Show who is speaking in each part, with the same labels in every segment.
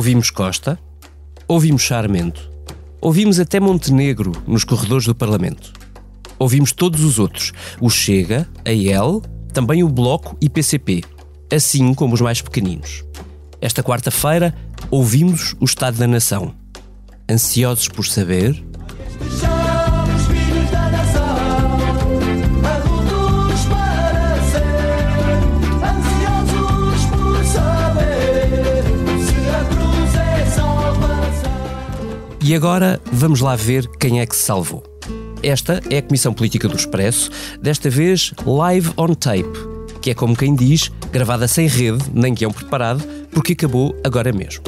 Speaker 1: Ouvimos Costa, ouvimos Charmento, ouvimos até Montenegro nos corredores do Parlamento. Ouvimos todos os outros, o Chega, a EL, também o Bloco e PCP, assim como os mais pequeninos. Esta quarta-feira ouvimos o Estado da Nação. Ansiosos por saber E agora vamos lá ver quem é que se salvou. Esta é a Comissão Política do Expresso, desta vez live on tape, que é como quem diz, gravada sem rede, nem guião preparado, porque acabou agora mesmo.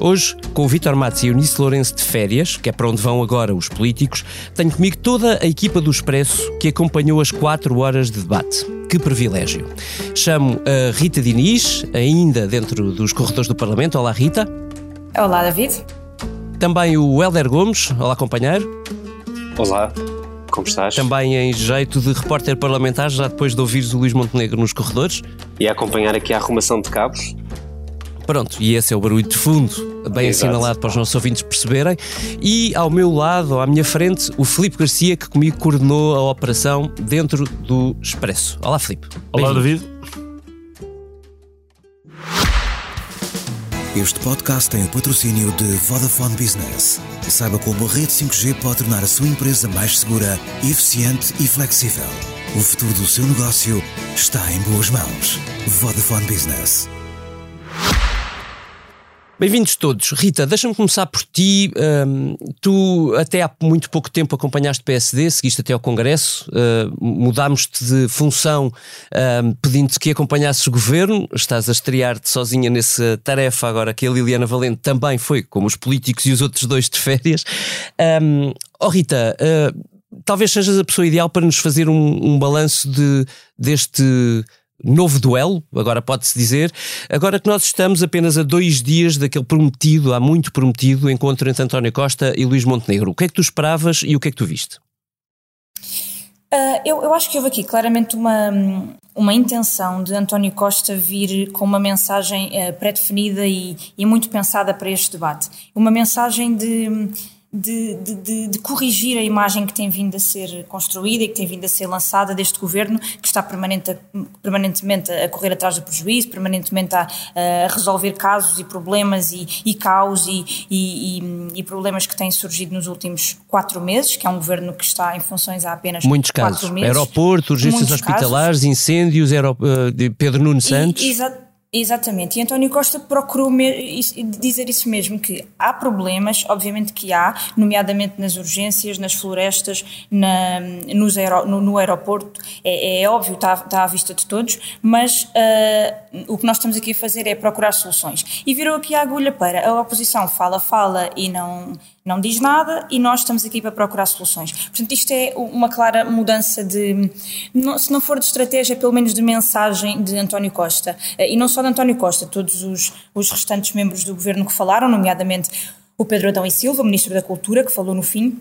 Speaker 1: Hoje, com o Vitor Matos e Eunice Lourenço de férias, que é para onde vão agora os políticos, tenho comigo toda a equipa do Expresso que acompanhou as quatro horas de debate. Que privilégio. Chamo a Rita Diniz, ainda dentro dos corredores do Parlamento. Olá, Rita.
Speaker 2: Olá, David.
Speaker 1: Também o Helder Gomes. Olá, companheiro.
Speaker 3: Olá, como estás?
Speaker 1: Também em jeito de repórter parlamentar, já depois de ouvires o Luís Montenegro nos corredores.
Speaker 3: E a acompanhar aqui a arrumação de cabos.
Speaker 1: Pronto, e esse é o barulho de fundo, bem Exato. assinalado para os nossos ouvintes perceberem. E ao meu lado, ou à minha frente, o Filipe Garcia, que comigo coordenou a operação dentro do Expresso. Olá, Filipe.
Speaker 4: Olá, David.
Speaker 5: Este podcast tem o patrocínio de Vodafone Business. Saiba como a rede 5G pode tornar a sua empresa mais segura, eficiente e flexível. O futuro do seu negócio está em boas mãos. Vodafone Business.
Speaker 1: Bem-vindos todos. Rita, deixa-me começar por ti. Um, tu até há muito pouco tempo acompanhaste PSD, seguiste até ao Congresso, uh, mudámos-te de função um, pedindo-te que acompanhasses o governo. Estás a estrear-te sozinha nessa tarefa agora que a Liliana Valente também foi, como os políticos e os outros dois de férias. Um, oh Rita, uh, talvez sejas a pessoa ideal para nos fazer um, um balanço de, deste novo duelo, agora pode-se dizer, agora que nós estamos apenas a dois dias daquele prometido, há muito prometido, encontro entre António Costa e Luís Montenegro. O que é que tu esperavas e o que é que tu viste?
Speaker 2: Uh, eu, eu, acho que houve aqui claramente uma, uma intenção de António Costa vir com uma mensagem uh, pré-definida e, e muito pensada para este debate. Uma mensagem de de, de, de, corrigir a imagem que tem vindo a ser construída e que tem vindo a ser lançada deste governo, que está permanente, permanentemente a correr atrás do prejuízo, permanentemente a, a resolver casos e problemas e, e caos e, e, e, problemas que têm surgido nos últimos quatro meses, que é um governo que está em funções há apenas
Speaker 1: Muitos
Speaker 2: quatro
Speaker 1: casos.
Speaker 2: meses.
Speaker 1: Aeroporto, urgências hospitalares, casos. incêndios, aerop... Eh, Pedro Nuno Santos.
Speaker 2: Exato Exatamente, e António Costa procurou dizer isso mesmo, que há problemas, obviamente que há, nomeadamente nas urgências, nas florestas, na, nos no, no, aeroporto, é, é óbvio, está, está, à vista de todos, mas uh, o que nós estamos aqui a fazer é procurar soluções. E virou aqui a agulha para a oposição. Fala, fala e não não diz nada e nós estamos aqui para procurar soluções. Portanto, isto é uma clara mudança de, se não for de estratégia, pelo menos de mensagem de António Costa. Eh, e não só de António Costa, todos os, os restantes membros do governo que falaram, nomeadamente o Pedro Adão e Silva, Ministro da Cultura, que falou no fim,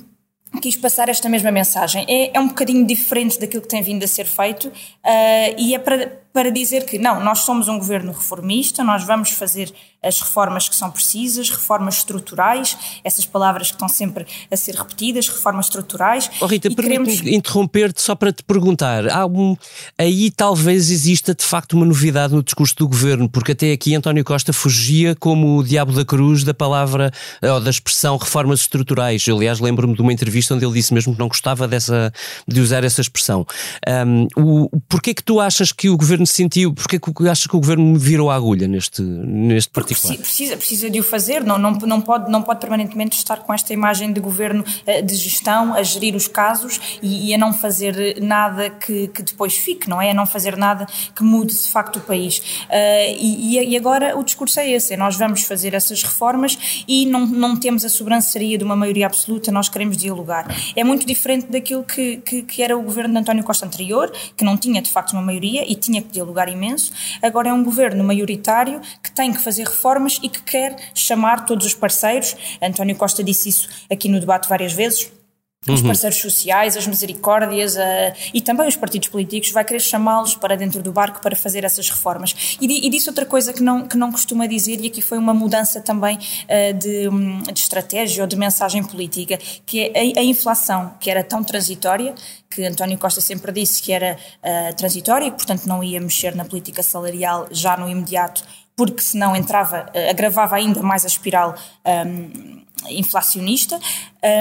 Speaker 2: quis passar esta mesma mensagem. É, é um bocadinho diferente daquilo que tem vindo a ser feito uh, e é para, para dizer que não, nós somos um governo reformista, nós vamos fazer as reformas que são precisas, reformas estruturais, essas palavras que estão sempre a ser repetidas, reformas estruturais.
Speaker 1: Oh Rita, queremos... interromper-te só para te perguntar, há um, aí talvez exista de facto uma novidade no discurso do governo, porque até aqui António Costa fugia como o diabo da cruz da palavra, ou da expressão reformas estruturais. Eu, aliás, lembro-me de uma entrevista onde ele disse mesmo que não gostava dessa, de usar essa expressão. Um, o, porquê que tu achas que o governo sentiu, porquê que achas que o governo virou a agulha neste, neste
Speaker 2: Precisa, precisa de o fazer, não, não, não, pode, não pode permanentemente estar com esta imagem de governo eh, de gestão, a gerir os casos e, e a não fazer nada que, que, depois fique, não é? A não fazer nada que mude de facto o país. Uh, e, e, agora o discurso é esse: é nós vamos fazer essas reformas e não, não temos a sobranceria de uma maioria absoluta, nós queremos dialogar. É muito diferente daquilo que, que, que era o governo de António Costa anterior, que não tinha de facto uma maioria e tinha que dialogar imenso. Agora é um governo maioritário que tem que fazer reformas e que quer chamar todos os parceiros. António Costa disse isso aqui no debate várias vezes os uhum. parceiros sociais, as misericórdias uh, e também os partidos políticos, vai querer chamá-los para dentro do barco para fazer essas reformas. E, e disse outra coisa que não, que não costuma dizer, e aqui foi uma mudança também uh, de, um, de, estratégia ou de mensagem política, que é a, a, inflação, que era tão transitória, que António Costa sempre disse que era uh, transitória e, portanto, não ia mexer na política salarial já no imediato, porque senão entrava, agravava ainda mais a espiral. Um, inflacionista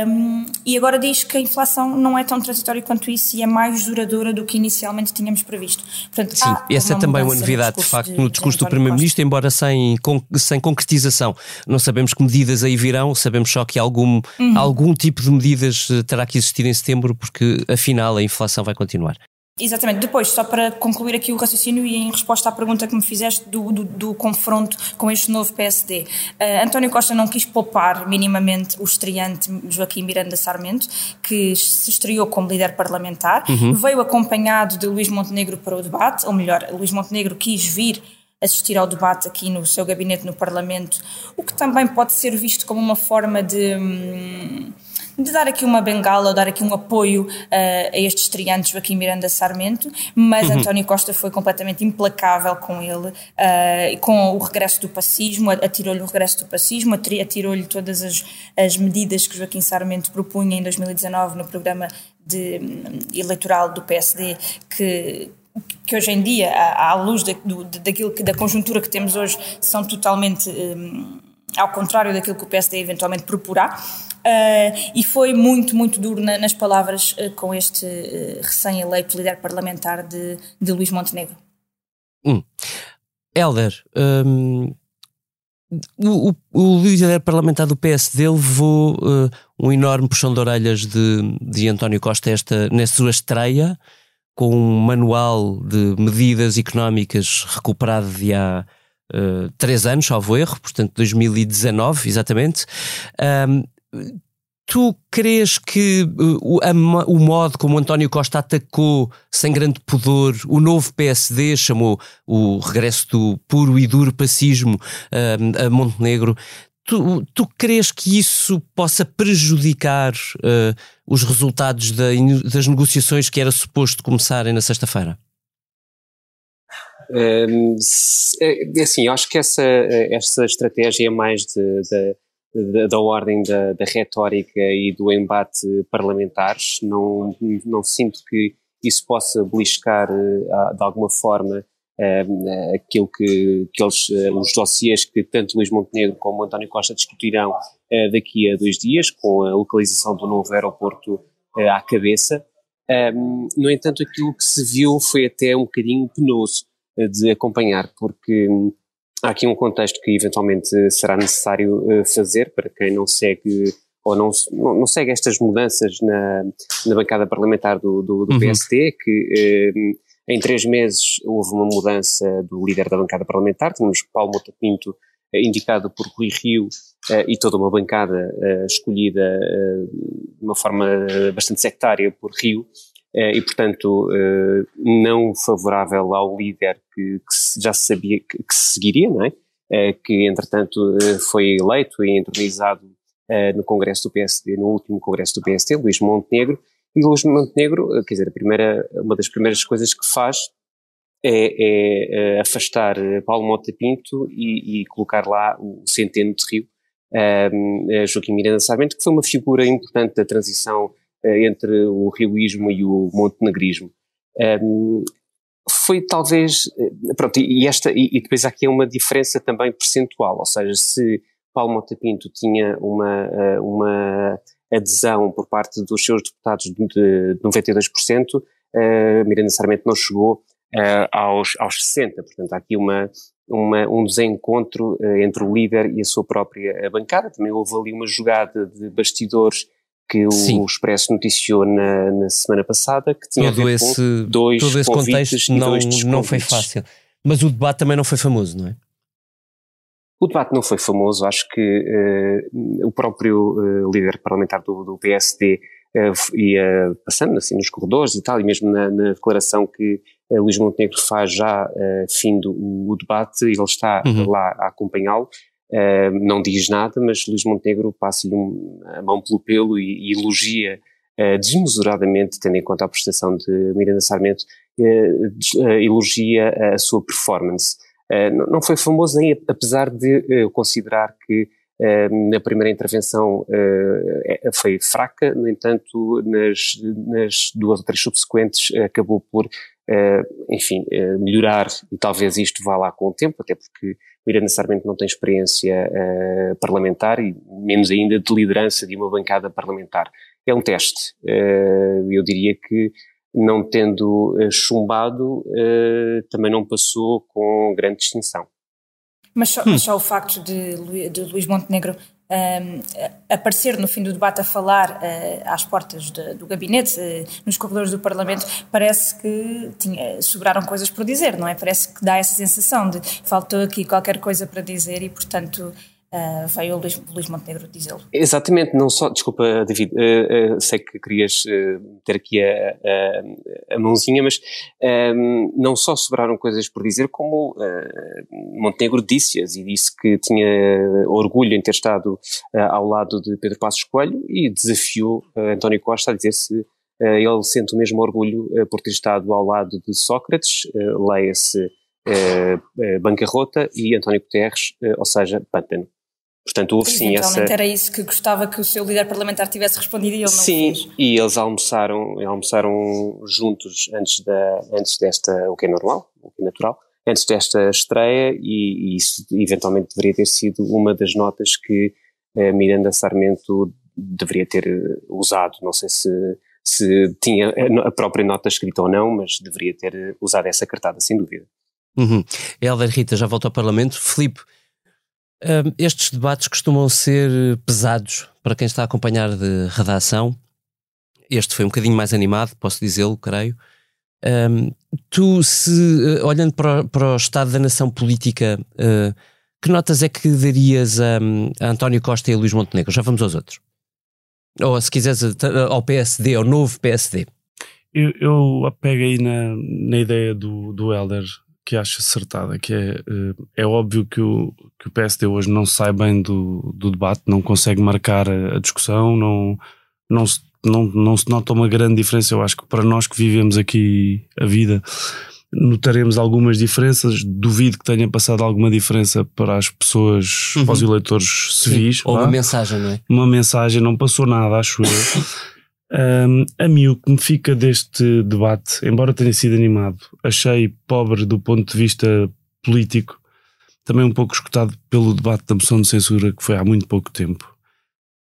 Speaker 2: um, e agora diz que a inflação não é tão transitória quanto isso e é mais duradoura do que inicialmente tínhamos previsto.
Speaker 1: Portanto, Sim, essa é também uma novidade, de facto, no discurso do Primeiro-Ministro, embora sem, sem concretização. Não sabemos que medidas aí virão, sabemos só que algum, uhum. algum tipo de medidas eh, terá que existir em setembro, porque afinal a inflação vai continuar.
Speaker 2: Exatamente. Depois, só para concluir aqui o raciocínio e em resposta à pergunta que me fizeste do, do, do confronto com este novo PSD. Uh, eh, António Costa não quis poupar minimamente o estreante Joaquim Miranda Sarmento, que se estreou como líder parlamentar, uhum. veio acompanhado de Luís Montenegro para o debate, ou melhor, Luís Montenegro quis vir assistir ao debate aqui no seu gabinete no Parlamento, o que também pode ser visto como uma forma de. Hum, de dar aqui uma bengala, dar aqui um apoio uh, a estes estreantes Joaquim Miranda Sarmento, mas uhum. António Costa foi completamente implacável com ele, uh, com o regresso do pacismo, atirou-lhe o regresso do pacismo, atirou-lhe todas as, as medidas que Joaquim Sarmento propunha em 2019 no programa de, um, eleitoral do PSD, que que hoje em dia, à, luz da, do, daquilo que, da conjuntura que temos hoje, são totalmente um, ao contrário daquilo que o PSD eventualmente proporá. Uh, e foi muito, muito duro na, nas palavras uh, com este uh, recém-eleito líder parlamentar de, de Luís Montenegro.
Speaker 1: Hum. Helder, um, o, o, líder parlamentar do PSD levou um enorme puxão de orelhas de, de António Costa esta, nessa sua estreia, com um manual de medidas económicas recuperado de há três anos, salvo erro, portanto 2019, exatamente. Um, Tu crees que uh, a, o modo como António Costa atacou, sem grande pudor, o novo PSD, chamou o regresso do puro e duro pacismo a Montenegro, tu, tu crees que isso possa prejudicar uh, os resultados da, das negociações que era suposto começarem na sexta-feira?
Speaker 3: Um, é, assim, eu acho que essa, essa estratégia é mais de, de da, ordem da, da, retórica e do embate parlamentares. Não, não sinto que isso possa beliscar eh, de alguma forma aquilo que, que eles, eh, os dossiês que tanto Luís Montenegro como António Costa discutirão daqui a dois dias, com a localização do novo aeroporto à cabeça. no entanto, aquilo que se viu foi até um bocadinho penoso de acompanhar, porque há aqui um contexto que eventualmente será necessário eh, fazer para quem não segue ou não, não, segue estas mudanças na, na bancada parlamentar do, do, do uhum. PSD, que eh, em três meses houve uma mudança do líder da bancada parlamentar, temos Paulo Mota Pinto eh, indicado por Rui Rio e toda uma bancada escolhida de uma forma bastante sectária por Rio, eh, e, portanto, eh, não favorável ao líder que, que já se sabia que, se seguiria, não é? Eh, que, entretanto, foi eleito e entronizado no Congresso do PSD, no último Congresso do PSD, Luís Montenegro, e Luís Montenegro, quer dizer, a primeira, uma das primeiras coisas que faz é, é afastar Paulo Mota Pinto e, e, colocar lá o Centeno de Rio, um, Joaquim Miranda Sarmento, que foi uma figura importante da transição eh, entre o rioísmo e o montenegrismo. Um, foi talvez, eh, pronto, e, esta, e, e, depois aqui é uma diferença também percentual, ou seja, se Paulo Montapinto tinha uma, eh, uma adesão por parte dos seus deputados de 92%, uh, Miranda Sarmento não chegou uh, aos, aos 60%, portanto há aqui uma, uma, um desencontro uh, entre o líder e a sua própria bancada, também houve ali uma jogada de bastidores que Sim. o Expresso noticiou na, na, semana passada, que tinha todo esse, dois todo esse contexto
Speaker 1: não, não foi fácil. Mas o debate também não foi famoso, não é?
Speaker 3: O debate não foi famoso, acho que uh, o próprio uh, líder parlamentar do, do PSD uh, eh, ia passando assim nos corredores e tal, e mesmo na, na declaração que uh, Luís Montenegro faz já fim do o debate, ele está uhum. lá a acompanhá-lo, Uh, não diz nada, mas Luís Montenegro passa-lhe a mão pelo pelo e, e elogia desmesuradamente, tendo em conta a prestação de Miranda Sarmento, elogia a sua performance. não foi famoso nem apesar de eu considerar que na primeira intervenção uh, foi fraca, no entanto, nas, nas duas ou três subsequentes acabou por, uh, enfim, uh, melhorar e talvez isto vá lá com o tempo, até porque Miranda Sarmento não tem experiência parlamentar e menos ainda de liderança de uma bancada parlamentar. É um teste. eu diria que não tendo chumbado, também não passou com grande distinção.
Speaker 2: Mas só, hum. mas só o facto de, de Luís Montenegro um, aparecer no fim do debate a falar uh, às portas de, do gabinete, uh, nos corredores do Parlamento, parece que tinha, sobraram coisas por dizer, não é? Parece que dá essa sensação de faltou aqui qualquer coisa para dizer e, portanto, Uh, veio o Luís, Luís Montenegro dizê-lo.
Speaker 3: Exatamente, não só, desculpa David, uh, uh, sei que querias ter aqui a, a, a mãozinha, mas não só sobraram coisas por dizer, como Montenegro disse-as e disse que tinha orgulho em ter estado ao lado de Pedro Passos Coelho e desafiou António Costa a dizer se ele sente o mesmo orgulho por ter estado ao lado de Sócrates, leia-se bancarrota, e António Guterres, ou seja, pântano. Portanto, houve sim essa.
Speaker 2: era isso que gostava que o seu líder parlamentar tivesse respondido e ele não
Speaker 3: Sim,
Speaker 2: fez.
Speaker 3: e eles almoçaram, almoçaram juntos antes, da, antes desta, o que é normal, o que é natural, antes desta estreia, e, e isso eventualmente deveria ter sido uma das notas que a Miranda Sarmento deveria ter usado. Não sei se, se tinha a própria nota escrita ou não, mas deveria ter usado essa cartada, sem dúvida.
Speaker 1: Uhum. Helder Rita já voltou ao Parlamento. Filipe, um, estes debates costumam ser pesados para quem está a acompanhar de redação. Este foi um bocadinho mais animado, posso dizê-lo, creio. Um, tu, se, uh, olhando para o, para o, estado da nação política, uh, que notas é que darias a, a, António Costa e a Luís Montenegro? Já vamos aos outros. Ou se quiseres ao PSD, ao novo PSD.
Speaker 4: Eu, eu apego aí na, na ideia do, do que acho acertada, que é, eh, é óbvio que o, que o PSD hoje não sai bem do, do debate, não consegue marcar a, a discussão, não, não, se, não, não se nota uma grande diferença. Eu acho que para nós que vivemos aqui a vida, notaremos algumas diferenças. Duvido que tenha passado alguma diferença para as pessoas, uhum. para os eleitores civis. Sim,
Speaker 1: ou uma mensagem, não é?
Speaker 4: Uma mensagem, não passou nada, acho eu. Um, a mim o que me fica deste debate, embora tenha sido animado, achei pobre do ponto de vista político, também um pouco escutado pelo debate da moção de censura que foi há muito pouco tempo.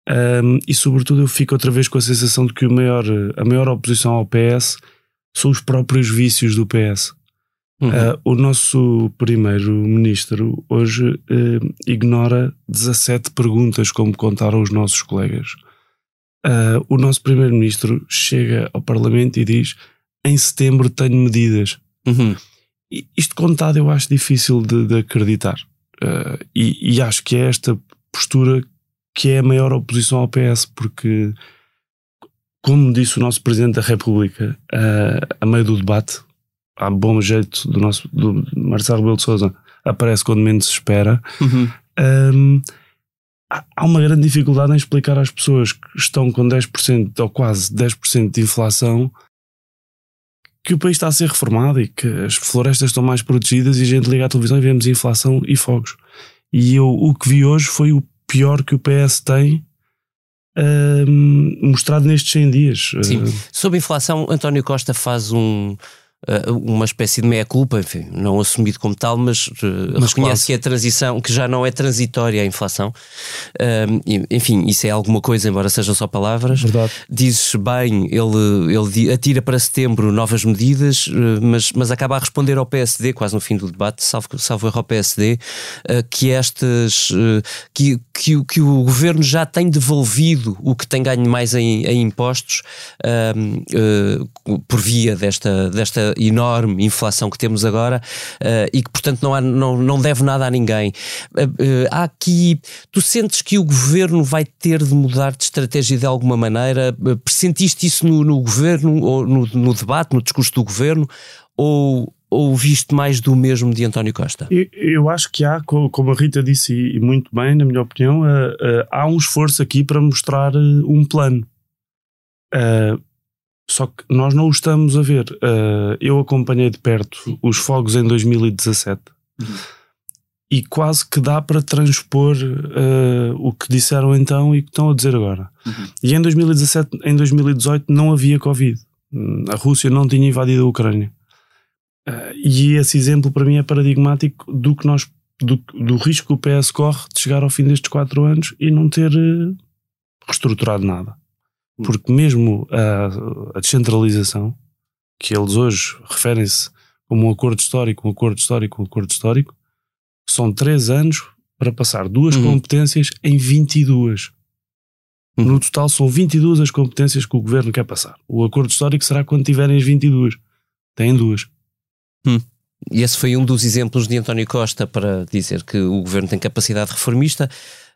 Speaker 4: Um, e sobretudo eu fico outra vez com a sensação de que maior, a maior oposição ao PS são os próprios vícios do PS. Uhum. Uh, o nosso primeiro-ministro hoje uh, ignora 17 perguntas, como contaram os nossos colegas uh, o nosso primeiro-ministro chega ao Parlamento e diz: em setembro tenho medidas. Uhum. Isto contado eu acho difícil de, de acreditar. Uh, e, e, acho que é esta postura que é a maior oposição ao PS, porque, como disse o nosso Presidente da República, uh, a meio do debate, há bom jeito do nosso do Marcelo Rebelo de Souza, aparece quando menos se espera. Uhum. Um, há uma grande dificuldade em explicar às pessoas que estão com 10% ou quase 10% de inflação que o país está a ser reformado e que as florestas estão mais protegidas e a gente liga à televisão e vemos inflação e fogos. E eu o que vi hoje foi o pior que o PS tem um, mostrado nestes 100 dias.
Speaker 1: Sim. Sobre inflação, António Costa faz um, uma espécie de meia-culpa, enfim, não assumido como tal, mas, uh, mas reconhece quase. que a transição, que já não é transitória a inflação. Uh, enfim, isso é alguma coisa, embora sejam só palavras.
Speaker 4: Verdade.
Speaker 1: Dizes bem, ele, ele atira para setembro novas medidas, mas, mas acaba a responder ao PSD, quase no fim do debate, salvo, salvo erro ao PSD, que estas que, que, que o governo já tem devolvido o que tem ganho mais em, em impostos por via desta, desta enorme inflação que temos agora uh, e que, portanto, não, há, não, não deve nada a ninguém. Uh, uh, há aqui. Tu sentes que o governo vai ter de mudar de estratégia de alguma maneira? Pressentiste isso no, no governo, ou no, no debate, no discurso do governo? Ou, ou viste mais do mesmo de António Costa?
Speaker 4: Eu, eu acho que há, como a Rita disse e muito bem, na minha opinião, há um esforço aqui para mostrar um plano. Só que nós não o estamos a ver. Uh, eu acompanhei de perto Sim. os fogos em 2017 uhum. e quase que dá para transpor uh, o que disseram então e o que estão a dizer agora. Uhum. E em 2017, em 2018 não havia Covid. A Rússia não tinha invadido a Ucrânia. Uh, e esse exemplo para mim é paradigmático do que nós do, do risco que o PS corre de chegar ao fim destes quatro anos e não ter reestruturado nada. Hum. Porque mesmo a, a descentralização, que eles hoje referem-se como um acordo histórico, um acordo histórico, um acordo histórico, são três anos para passar duas uhum. competências em 22. Uhum. No total são 22 as competências que o governo quer passar. O acordo histórico será quando tiverem as 22. Têm duas.
Speaker 1: Hum. E esse foi um dos exemplos de António Costa para dizer que o governo tem capacidade reformista.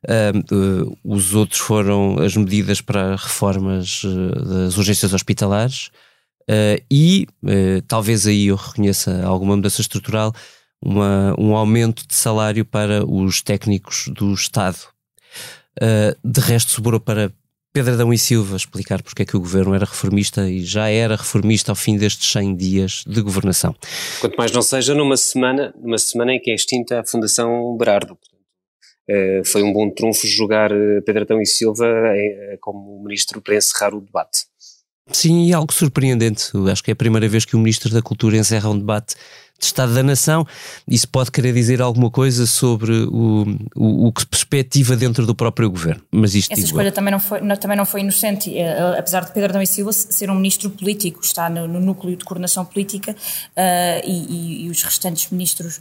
Speaker 1: Uh, os outros foram as medidas para reformas uh, das urgências hospitalares uh, e, talvez aí eu reconheça alguma mudança estrutural, uma, um aumento de salário para os técnicos do Estado. de resto, sobrou para Pedro Adão e Silva explicar porque é que o governo era reformista e já era reformista ao fim destes 100 dias de governação.
Speaker 3: Quanto mais não seja numa semana, numa semana em que é extinta a Fundação Berardo. Uh, foi um bom trunfo jogar eh, Pedro Adão e Silva uh, como ministro para encerrar o debate.
Speaker 1: Sim, e algo surpreendente. Eu acho que é a primeira vez que o Ministro da Cultura encerra um debate de Estado da Nação. Isso pode querer dizer alguma coisa sobre o, o, o que se perspectiva dentro do próprio governo. Mas isto
Speaker 2: Essa escolha também não, foi, não, também não foi inocente, apesar de Pedro Adão e Silva ser um ministro político, está no, no núcleo de coordenação política uh, e, e, e os restantes ministros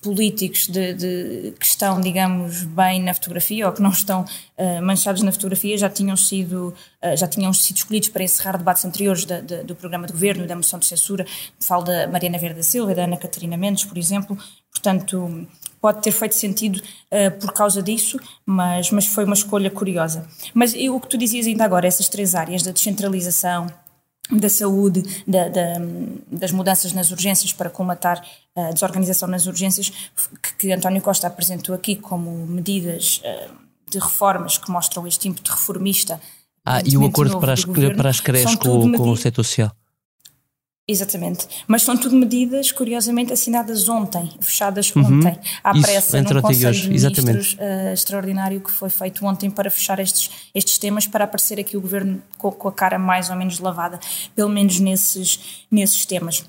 Speaker 2: políticos de, de, que estão, digamos, bem na fotografia ou que não estão uh, manchados na fotografia já tinham sido uh, já tinham sido escolhidos para encerrar debates anteriores do programa de governo da moção de censura. Falo da Mariana Verde da Silva da Ana Catarina Mendes, por exemplo. Portanto, pode ter feito sentido uh, por causa disso, mas, mas foi uma escolha curiosa. Mas o que tu dizias ainda agora, essas três áreas da descentralização, da saúde, da, da, das mudanças nas urgências para comatar a desorganização nas urgências, que, que António Costa apresentou aqui como medidas uh, de reformas que mostram este ímpeto reformista.
Speaker 1: Ah, e o acordo para as, para as creches com, com o setor social.
Speaker 2: Exatamente. Mas são tudo medidas, curiosamente, assinadas ontem, fechadas uhum. ontem, à Isso, pressa, num Conselho de Ministros uh, extraordinário que foi feito ontem para fechar estes, estes temas, para aparecer aqui o Governo com, com a cara mais ou menos lavada, pelo menos nesses, nesses temas.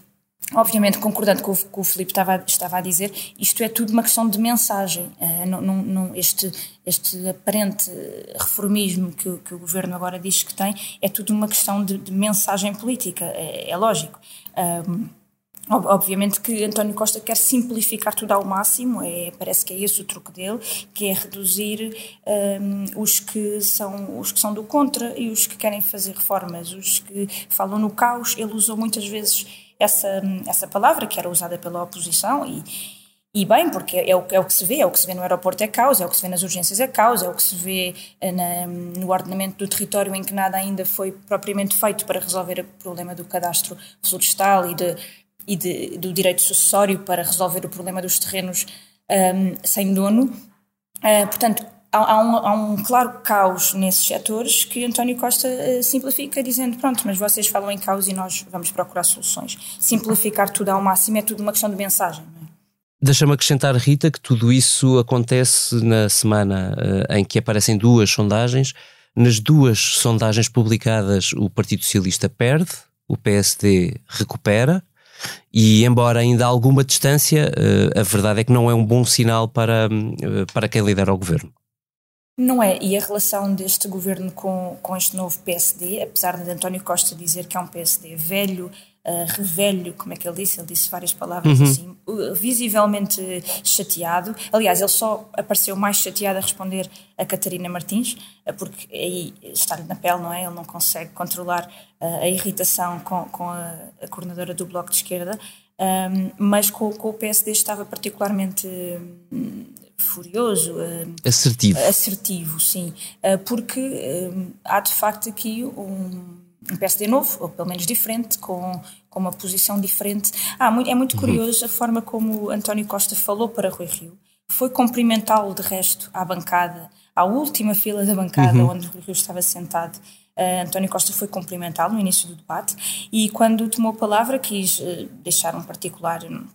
Speaker 2: Obviamente, concordando com o que o Filipe estava, estava a dizer, isto é tudo uma questão de mensagem. Uh, não, este, este aparente reformismo que, que, o governo agora diz que tem é tudo uma questão de, de mensagem política, é, é lógico. Um, Obviamente que António Costa quer simplificar tudo ao máximo, é, parece que é esse o truque dele, que é reduzir um, os, que são, os que são do contra e os que querem fazer reformas, os que falam no caos. Ele usou muitas vezes essa, essa palavra que era usada pela oposição e, e bem, porque é o, é o que se vê, é o que se vê no aeroporto é caos, é o que se vê nas urgências é caos, é o que se vê eh, na, no ordenamento do território em que nada ainda foi propriamente feito para resolver o problema do cadastro florestal e, de, e de, do direito sucessório para resolver o problema dos terrenos um, sem dono. Uh, portanto, há, um, há, um, claro caos nesses setores que António Costa uh, simplifica dizendo pronto, mas vocês falam em caos e nós vamos procurar soluções. Simplificar tudo ao máximo é tudo uma questão de mensagem. É?
Speaker 1: Deixa-me acrescentar, Rita, que tudo isso acontece na semana uh, em que aparecem duas sondagens. Nas duas sondagens publicadas, o Partido Socialista perde, o PSD recupera. E embora ainda há alguma distância, uh, a verdade é que não é um bom sinal para, para quem lidera o governo.
Speaker 2: Não é, e a relação deste governo com, com este novo PSD, apesar de António Costa dizer que é um PSD velho, uh, revelho, como é que ele disse? Ele disse várias palavras uhum. assim, uh, visivelmente chateado. Aliás, ele só apareceu mais chateado a responder a Catarina Martins, uh, porque aí está-lhe na pele, não é? Ele não consegue controlar uh, a irritação com, com a, a, coordenadora do Bloco de Esquerda, um, mas com, com, o PSD estava particularmente. Furioso. Uh,
Speaker 1: assertivo.
Speaker 2: Assertivo, sim. Uh, porque uh, há de facto aqui um, um PSD novo, ou pelo menos diferente, com, com uma posição diferente. Ah, é muito uhum. curioso a forma como António Costa falou para Rui Rio. Foi cumprimentá-lo, de resto, à bancada, à última fila da bancada, uhum. onde Rui Rio estava sentado. Uh, António Costa foi cumprimentá-lo no início do debate e, quando tomou a palavra, quis uh, deixar um particular um,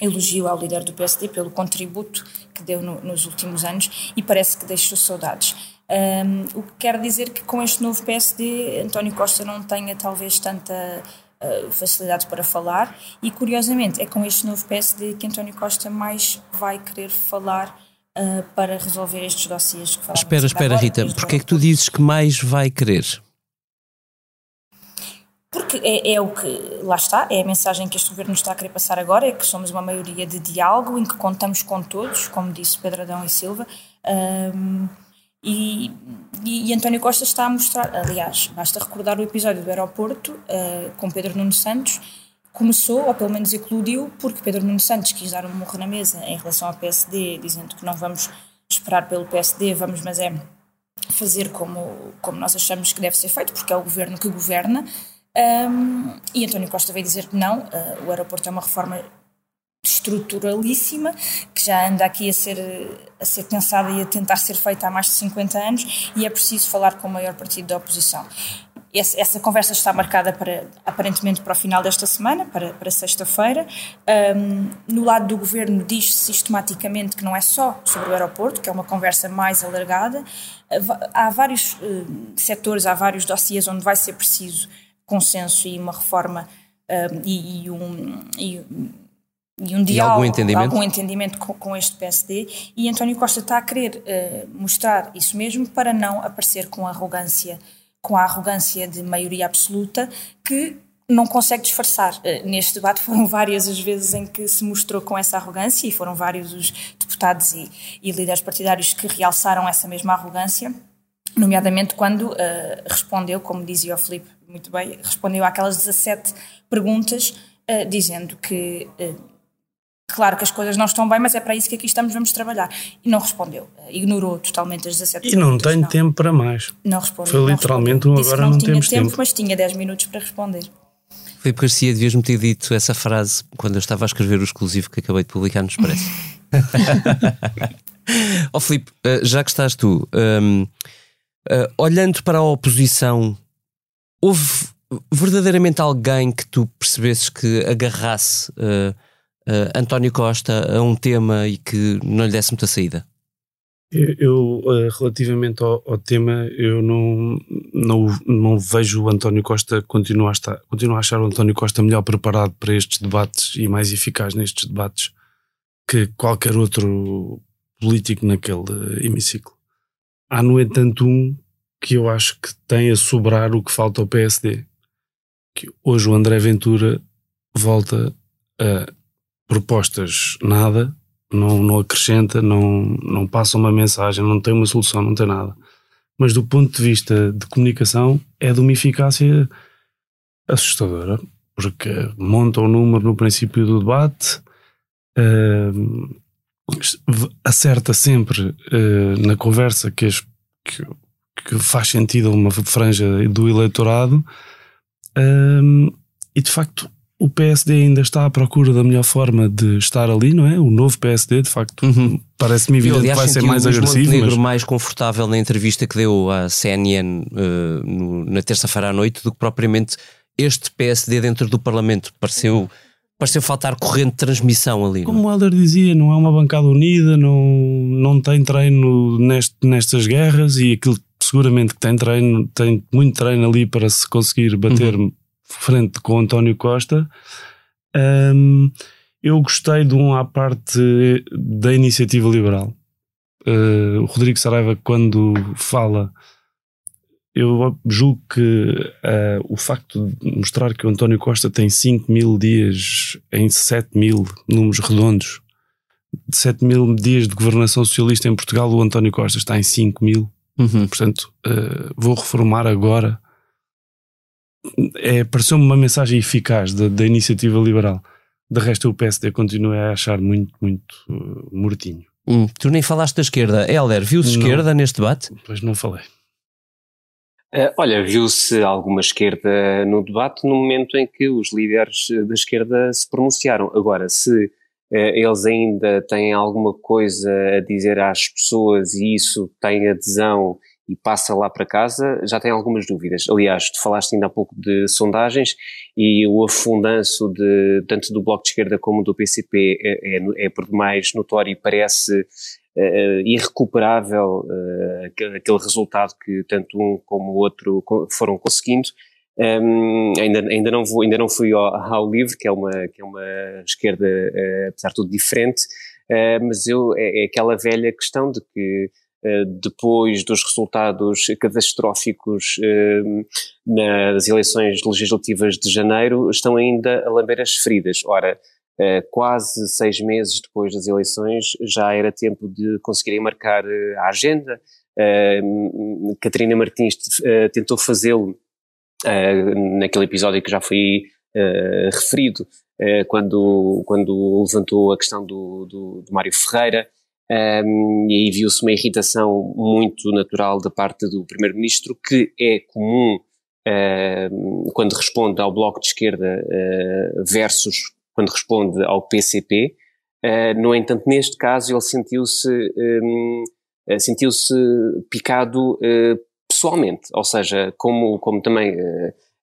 Speaker 2: elogio ao líder do PSD pelo contributo que deu no, nos últimos anos e parece que deixou saudades. Um, o que quer dizer que com este novo PSD, António Costa não tenha talvez tanta uh, facilidade para falar e, curiosamente, é com este novo PSD que António Costa mais vai querer falar uh, para resolver estes dossiês que falamos.
Speaker 1: Espera, espera, agora, Rita, porque é que tu dizes que mais vai querer?
Speaker 2: Porque é, é, o que, lá está, é a mensagem que este governo está a querer passar agora, é que somos uma maioria de diálogo, em que contamos com todos, como disse Pedro Adão e Silva, um, e, e, e, António Costa está a mostrar, aliás, basta recordar o episódio do aeroporto uh, com Pedro Nuno Santos, começou, ou pelo menos eclodiu, porque Pedro Nuno Santos quis dar um morro na mesa em relação ao PSD, dizendo que não vamos esperar pelo PSD, vamos, mas é fazer como, como nós achamos que deve ser feito, porque é o governo que governa. Um, e António Costa veio dizer que não, uh, o aeroporto é uma reforma estruturalíssima, que já anda aqui a ser, a ser pensada e a tentar ser feita há mais de 50 anos, e é preciso falar com o maior partido da oposição. Essa, essa conversa está marcada para, aparentemente para o final desta semana, para, para sexta-feira. Um, no lado do governo diz-se sistematicamente que não é só sobre o aeroporto, que é uma conversa mais alargada. Há vários uh, setores, há vários dossiês onde vai ser preciso consenso e uma reforma um, e, e, um, e, e um diálogo, algum entendimento, algum entendimento com, com, este PSD e António Costa está a querer uh, mostrar isso mesmo para não aparecer com arrogância, com a arrogância de maioria absoluta que não consegue disfarçar. Uh, neste debate foram várias as vezes em que se mostrou com essa arrogância e foram vários os deputados e, e líderes partidários que realçaram essa mesma arrogância, nomeadamente quando uh, respondeu, como dizia o Filipe muito bem, respondeu àquelas 17 perguntas, uh, dizendo que, uh, claro que as coisas não estão bem, mas é para isso que aqui estamos, vamos trabalhar. E não respondeu, uh, ignorou totalmente as 17
Speaker 4: e
Speaker 2: perguntas.
Speaker 4: E não tenho não. tempo para mais.
Speaker 2: Não respondeu.
Speaker 4: Foi literalmente um agora não, não temos
Speaker 2: tempo,
Speaker 4: tempo.
Speaker 2: Mas tinha 10 minutos para responder.
Speaker 1: Filipe Garcia, devias-me ter dito essa frase quando eu estava a escrever o exclusivo que acabei de publicar no Expresso. Ó oh, Filipe, já que estás tu, um, uh, olhando para a oposição houve verdadeiramente alguém que tu percebesses que agarrasse uh, uh, António Costa a um tema e que não lhe desse muita saída?
Speaker 4: Eu, eu uh, relativamente ao, ao, tema, eu não, não, não vejo o António Costa continuar a, estar, a achar o António Costa melhor preparado para estes debates e mais eficaz nestes debates que qualquer outro político naquele hemiciclo. Há, no entanto, um que eu acho que tem a sobrar o que falta ao PSD. Que hoje o André Ventura volta a propostas nada, não, não acrescenta, não, não passa uma mensagem, não tem uma solução, não tem nada. Mas do ponto de vista de comunicação, é de uma eficácia assustadora, porque monta o número no princípio do debate, uh, acerta sempre uh, na conversa que, as, que que faz sentido a uma franja do eleitorado. Um, e de facto, o PSD ainda está à procura da melhor forma de estar ali, não é? O novo PSD, de facto, uhum. parece-me evidente que vai ser mais agressivo.
Speaker 1: Montenegro mas... mais confortável na entrevista que deu à CNN uh, no, na terça-feira à noite do que propriamente este PSD dentro do Parlamento. Pareceu, pareceu faltar corrente de transmissão ali.
Speaker 4: Como o Helder dizia, não é uma bancada unida, não, não tem treino neste, nestas guerras e aquilo seguramente que tem treino, tem muito treino ali para se conseguir bater uhum. frente com o António Costa. Um, eu gostei de um à parte da iniciativa liberal. Uh, o Rodrigo Saraiva, quando fala, eu julgo que uh, o facto de mostrar que o António Costa tem 5 mil dias em 7 mil números redondos, de 7 mil dias de governação socialista em Portugal, o António Costa está em 5 mil. Uhum. Portanto, uh, vou reformar agora. É, pareceu-me uma mensagem eficaz da, da, iniciativa liberal. De resto, o PSD continua a achar muito, muito uh, mortinho.
Speaker 1: Hum, tu nem falaste da esquerda. Helder, viu-se esquerda neste debate?
Speaker 4: Pois não falei.
Speaker 3: Uh, olha, viu-se alguma esquerda no debate no momento em que os líderes da esquerda se pronunciaram. Agora, se eles ainda têm alguma coisa a dizer às pessoas e isso tem adesão e passa lá para casa, já tem algumas dúvidas. Aliás, tu falaste ainda há pouco de sondagens e o afundanço de, tanto do Bloco de Esquerda como do PCP é, é, é por demais notório e parece uh, irrecuperável aquele resultado que tanto um como o outro foram conseguindo. Um, ainda, ainda, não vou, ainda não fui ao, ao LIVRE, que é uma, que é uma esquerda, uh, apesar de tudo, diferente, mas eu, é, é aquela velha questão de que eh, depois dos resultados catastróficos nas eleições legislativas de janeiro, estão ainda a lamber as feridas. Ora, quase seis meses depois das eleições, já era tempo de conseguirem marcar a agenda. Catarina Martins tentou fazê-lo naquele episódio que já foi referido, quando, quando levantou a questão do, do, do Mário Ferreira. Um, e aí viu-se uma irritação muito natural da parte do Primeiro-Ministro, que é comum uh, quando responde ao Bloco de Esquerda uh, versus quando responde ao PCP. Uh, no entanto, neste caso, ele sentiu-se um, sentiu-se picado pessoalmente, ou seja, como, como também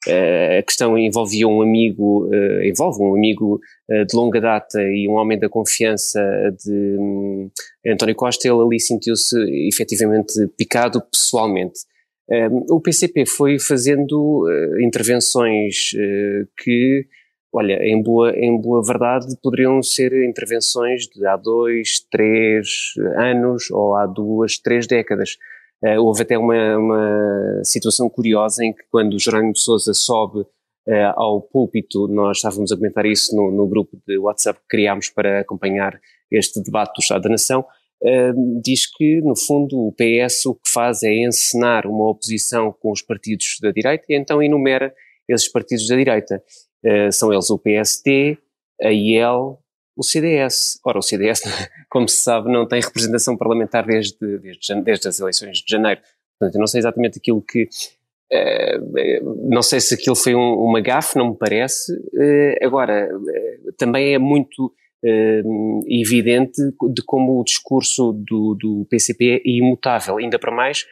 Speaker 3: Uh, a questão envolvia um amigo, uh, envolve um amigo de longa data e um homem da confiança de um, António Costa, ele ali sentiu-se efetivamente picado pessoalmente. o PCP foi fazendo intervenções que, olha, em boa, em boa verdade, poderiam ser intervenções de há dois, três anos ou há duas, três décadas. Uh, houve até uma, uma, situação curiosa em que quando Jerónimo de Sousa sobe uh, ao púlpito, nós estávamos a comentar isso no, no, grupo de WhatsApp que criámos para acompanhar este debate do Estado da Nação, uh, diz que, no fundo, o PS o que faz é encenar uma oposição com os partidos da direita e então enumera esses partidos da direita. são eles o PST, a IEL, o CDS. Ora, o CDS, como se sabe, não tem representação parlamentar desde, desde, desde as eleições de janeiro. Portanto, eu não sei exatamente aquilo que. Uh, não sei se aquilo foi um, uma gafe, não me parece. Uh, agora, também é muito evidente de como o discurso do, do PCP é imutável. Ainda para mais,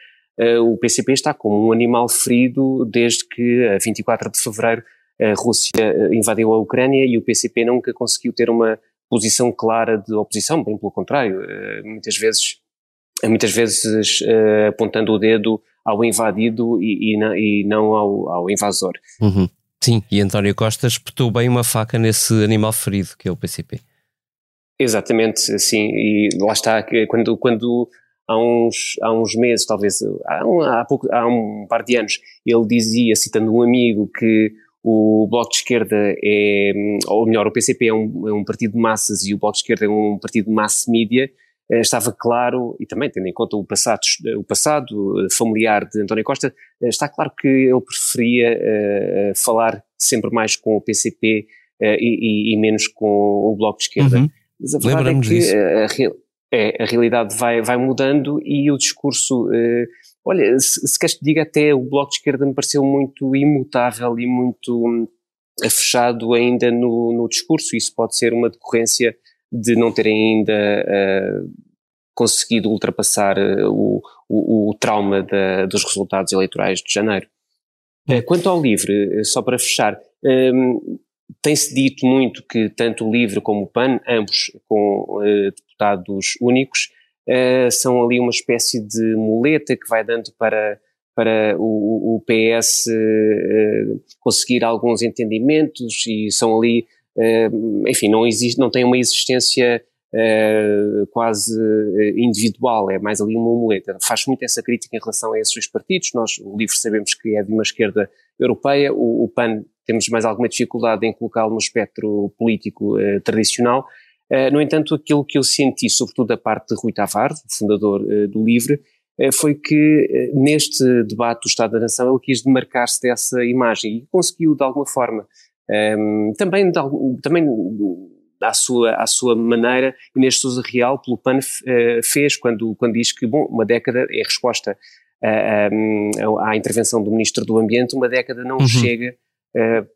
Speaker 3: o PCP está como um animal ferido desde que, a 24 de fevereiro, a Rússia invadiu a Ucrânia e o PCP nunca conseguiu ter uma posição clara de oposição, bem pelo contrário, eh, muitas vezes, muitas vezes eh, apontando o dedo ao invadido e, e, e não ao, ao invasor.
Speaker 1: Uhum. Sim, e António Costa espetou bem uma faca nesse animal ferido que é o PCP.
Speaker 3: Exatamente, sim, e lá está, quando, quando há uns, há uns meses, talvez, há um, há, pouco, há um par de anos, ele dizia, citando um amigo, que o Bloco de Esquerda é, ou melhor, o PCP é um, é um partido de massas e o Bloco de Esquerda é um partido de mass media, eh, estava claro, e também tendo em conta o passado, o passado familiar de António Costa, eh, está claro que ele preferia uh, falar sempre mais com o PCP uh, e, e, menos com o Bloco de Esquerda.
Speaker 1: Uhum. Mas a verdade é que
Speaker 3: a, é, a, realidade vai, vai mudando e o discurso uh, Olha, se, se queres que diga, até o Bloco de Esquerda me pareceu muito imutável e muito hum, fechado ainda no, no discurso. Isso pode ser uma decorrência de não terem ainda uh, conseguido ultrapassar uh, o, o, o, trauma da, dos resultados eleitorais de janeiro. Uh, quanto ao LIVRE, só para fechar, um, tem-se dito muito que tanto o LIVRE como o PAN, ambos com deputados únicos, uh, são ali uma espécie de muleta que vai dando para, para o, o PS uh, eh, conseguir alguns entendimentos e são ali, uh, enfim, não, existe, não tem uma existência quase individual, é mais ali uma muleta. Faz muito essa crítica em relação a esses dois partidos. Nós, o LIVRE, sabemos que é de uma esquerda europeia, o, o PAN temos mais alguma dificuldade em colocá-lo no espectro político tradicional no entanto, aquilo que eu senti, sobretudo da parte de Rui Tavares, fundador uh, do LIVRE, uh, foi que neste debate do Estado da Nação ele quis demarcar-se dessa imagem e conseguiu de alguma forma. Ehm, também, de, também à sua, à sua maneira, Inês Sousa Real, pelo PAN, fez quando, quando diz que, bom, uma década é resposta à intervenção do Ministro do Ambiente, uma década não uhum. chega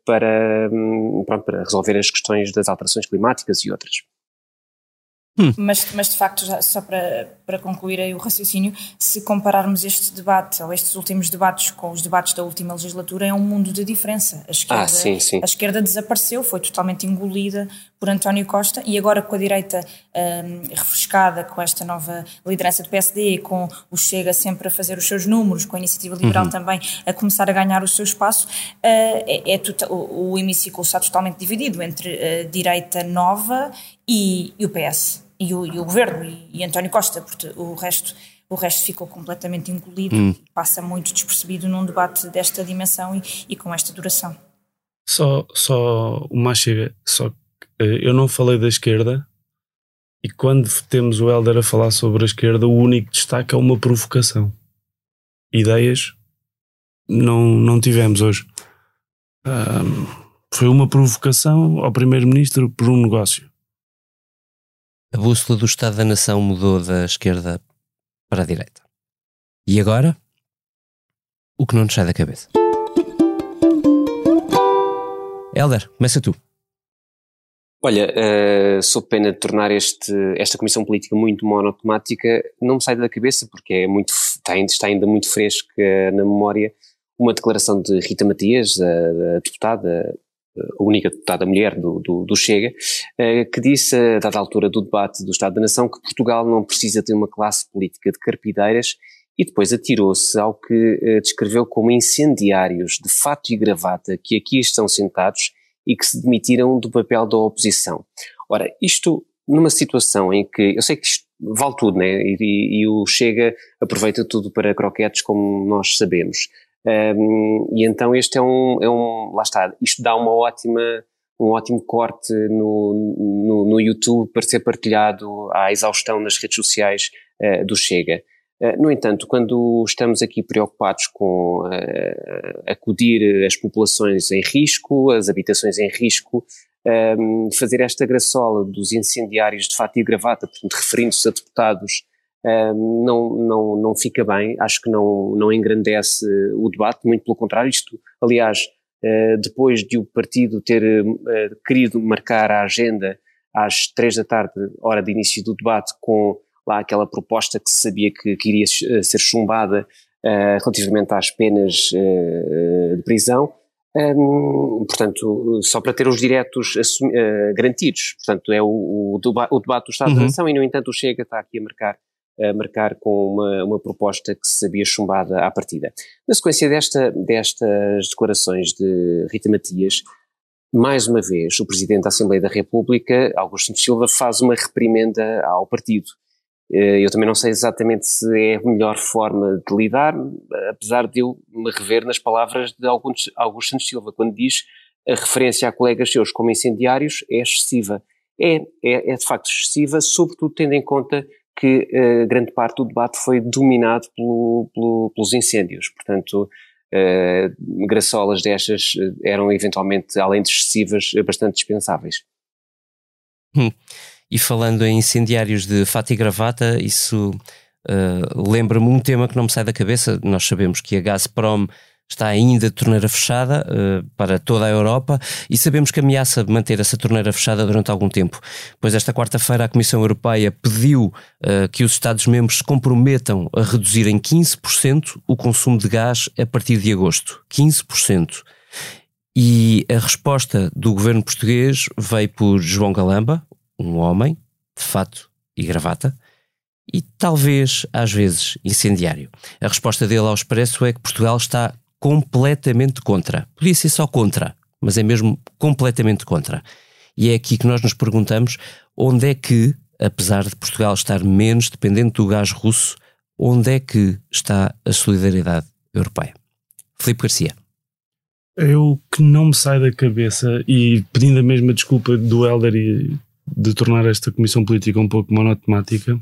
Speaker 3: para, um, pronto, para resolver as questões das alterações climáticas e outras.
Speaker 2: Hum. Mas, mas de facto, já, só para, para concluir aí o raciocínio, se compararmos este debate ou estes últimos debates com os debates da última legislatura, é um mundo de diferença. A esquerda,
Speaker 3: ah, sim, sim.
Speaker 2: A esquerda desapareceu, foi totalmente engolida por António Costa e agora com a direita um, refrescada, com esta nova liderança do PSD, com o Chega sempre a fazer os seus números, com a Iniciativa Liberal uhum. também a começar a ganhar o seu espaço, uh, é, é o, o hemiciclo está totalmente dividido entre a direita nova e, e o PS e o, e o governo e, e, António Costa, porque o resto, o resto ficou completamente engolido hum. e passa muito despercebido num debate desta dimensão e, e com esta duração.
Speaker 4: Só, só uma chega, só eh, eu não falei da esquerda e quando temos o Helder a falar sobre a esquerda, o único destaque é uma provocação. Ideias não, não tivemos hoje. Um, foi uma provocação ao primeiro-ministro por um negócio.
Speaker 1: A bússola do Estado da Nação mudou da esquerda para a direita. E agora? O que não nos sai da cabeça. Helder, começa tu.
Speaker 3: Olha, uh, sou pena de tornar este, esta comissão política muito monotemática, não me sai da cabeça porque é muito, está, ainda, está ainda muito fresca na memória uma declaração de Rita Matias, a, a deputada a única deputada mulher do, do, do Chega, eh, que disse, a dada altura do debate do Estado da Nação, que Portugal não precisa ter uma classe política de carpideiras e depois atirou-se ao que eh, descreveu como incendiários de fato e gravata que aqui estão sentados e que se demitiram do papel da oposição. Ora, isto numa situação em que, eu sei que isto vale tudo, né? E, e, e o Chega aproveita tudo para croquetes, como nós sabemos. Um, e então este é um, é um, lá está, isto dá uma ótima, um ótimo corte no, no, no YouTube para ser partilhado à exaustão nas redes sociais uh, do Chega. Uh, no entanto, quando estamos aqui preocupados com uh, acudir as populações em risco, as habitações em risco, um, fazer esta graçola dos incendiários de fato e gravata, portanto, referindo-se a deputados não, não, não fica bem, acho que não, não engrandece o debate, muito pelo contrário, isto, aliás, uh, depois de o partido ter uh, querido marcar a agenda às três da tarde, hora de início do debate, com lá aquela proposta que se sabia que, que iria ser chumbada uh, relativamente às penas de prisão, um, portanto, só para ter os diretos assumi, garantidos, portanto, é o, o, o, debate do Estado uhum. da Nação e, no entanto, o Chega está aqui a marcar a marcar com uma, uma proposta que se sabia chumbada à partida. Na sequência desta, destas declarações de Rita Matias, mais uma vez, o Presidente da Assembleia da República, Augusto Silva, faz uma reprimenda ao partido. Eh, eu também não sei exatamente se é a melhor forma de lidar, apesar de eu me rever nas palavras de Augusto Silva, quando diz a referência a colegas seus como incendiários é excessiva. É, é, é de facto excessiva, sobretudo tendo em conta que uh, grande parte do debate foi dominado pelo, pelo, pelos incêndios. Portanto, uh, graçolas destas eram eventualmente, além de excessivas, bastante dispensáveis.
Speaker 1: Hum. E falando em incendiários de fato e gravata, isso uh, lembra-me um tema que não me sai da cabeça. Nós sabemos que a Gazprom está ainda de torneira fechada uh, para toda a Europa e sabemos que ameaça manter essa torneira fechada durante algum tempo. Pois esta quarta-feira a Comissão Europeia pediu uh, que os Estados-membros se comprometam a reduzir em 15% o consumo de gás a partir de agosto. 15%. E a resposta do governo português veio por João Galamba, um homem, de fato e gravata, e talvez, às vezes, incendiário. A resposta dele ao Expresso é que Portugal está completamente contra. Podia ser só contra, mas é mesmo completamente contra. E é aqui que nós nos perguntamos onde é que, apesar de Portugal estar menos dependente do gás russo, onde é que está a solidariedade europeia? Filipe Garcia.
Speaker 4: Eu que não me sai da cabeça, e pedindo a mesma desculpa do Helder e de tornar esta comissão política um pouco monotemática,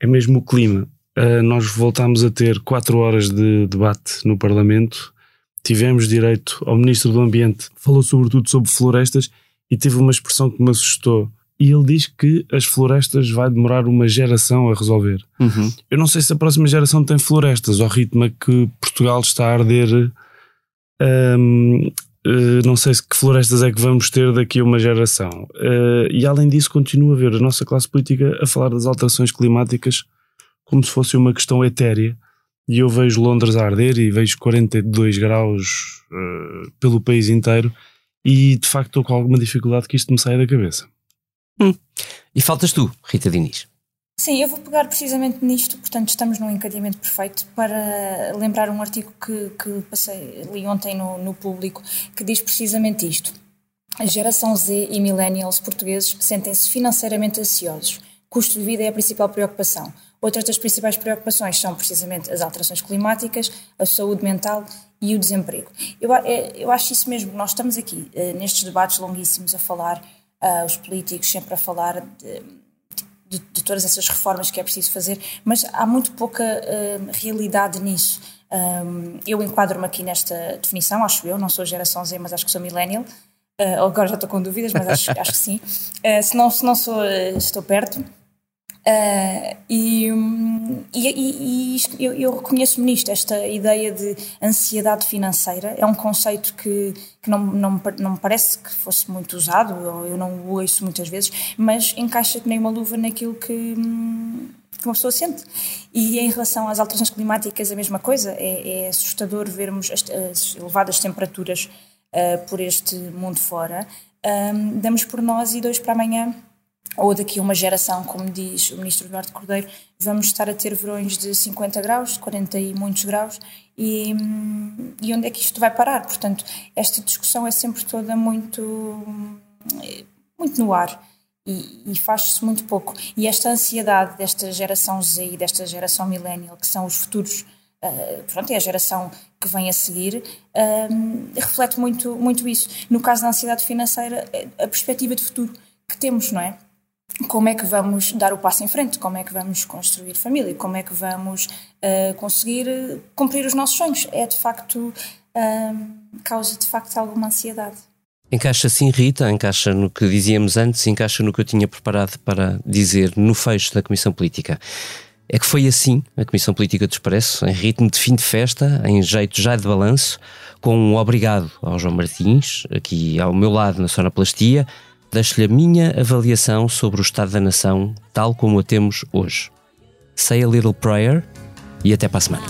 Speaker 4: é mesmo o clima. Uh, nós voltámos a ter quatro horas de debate no Parlamento. Tivemos direito ao Ministro do Ambiente, falou sobretudo sobre florestas e teve uma expressão que me assustou. E ele diz que as florestas vai demorar uma geração a resolver. Uhum. Eu não sei se a próxima geração tem florestas, ao ritmo que Portugal está a arder um, Uh, não sei que florestas é que vamos ter daqui a uma geração. Uh, e além disso, continuo a ver a nossa classe política a falar das alterações climáticas como se fosse uma questão etérea. E eu vejo Londres a arder e vejo 42 graus uh, pelo país inteiro e de facto estou com alguma dificuldade que isto me saia da cabeça.
Speaker 1: Hum. E faltas tu, Rita Diniz.
Speaker 2: Sim, eu vou pegar precisamente nisto, portanto estamos num encadeamento perfeito para lembrar um artigo que, que passei, li ontem no, no público que diz precisamente isto. A geração Z e millennials portugueses sentem-se financeiramente ansiosos. Custo de vida é a principal preocupação. Outras das principais preocupações são precisamente as alterações climáticas, a saúde mental e o desemprego. Eu, é, eu acho isso mesmo. Nós estamos aqui, eh, nestes debates longuíssimos, a falar, uh, os políticos sempre a falar de, de, de, todas essas reformas que é preciso fazer, mas há muito pouca uh, realidade nisso. Um, eu enquadro-me aqui nesta definição, acho eu, não sou geração Z, mas acho que sou millennial. Uh, agora já estou com dúvidas, mas acho, acho que sim. Uh, se, não, se não sou, estou perto. Uh, e, e, e eu, eu reconheço-me nisto, esta ideia de ansiedade financeira é um conceito que, que não, não, não me parece que fosse muito usado, ou eu não o ouço muitas vezes, mas encaixa que nem uma luva naquilo que, que uma pessoa sente. E em relação às alterações climáticas, a mesma coisa, é, é assustador vermos as, as elevadas temperaturas uh, por este mundo fora. Um, damos por nós e dois para amanhã ou daqui a uma geração, como diz o ministro Eduardo Cordeiro, vamos estar a ter verões de 50 graus, 40 e muitos graus, e, e onde é que isto vai parar? Portanto, esta discussão é sempre toda muito, muito no ar e, e faz-se muito pouco. E esta ansiedade desta geração Z e desta geração millennial, que são os futuros Uh, pronto, é a geração que vem a seguir, uh, reflete muito, muito isso. No caso da ansiedade financeira, a perspectiva de futuro que temos, não é? Como é que vamos dar o passo em frente, como é que vamos construir família, como é que vamos uh, conseguir eh, cumprir os nossos sonhos. É de facto, uh, causa de facto alguma ansiedade.
Speaker 1: Encaixa sim, Rita, encaixa no que dizíamos antes, encaixa no que eu tinha preparado para dizer no fecho da Comissão Política. É que foi assim a Comissão Política do Expresso, em ritmo de fim de festa, em jeito já de balanço, com um obrigado ao João Martins, aqui ao meu lado na sonoplastia, deixo-lhe a minha avaliação sobre o estado da nação tal como a temos hoje. Say a little prayer e até para a semana.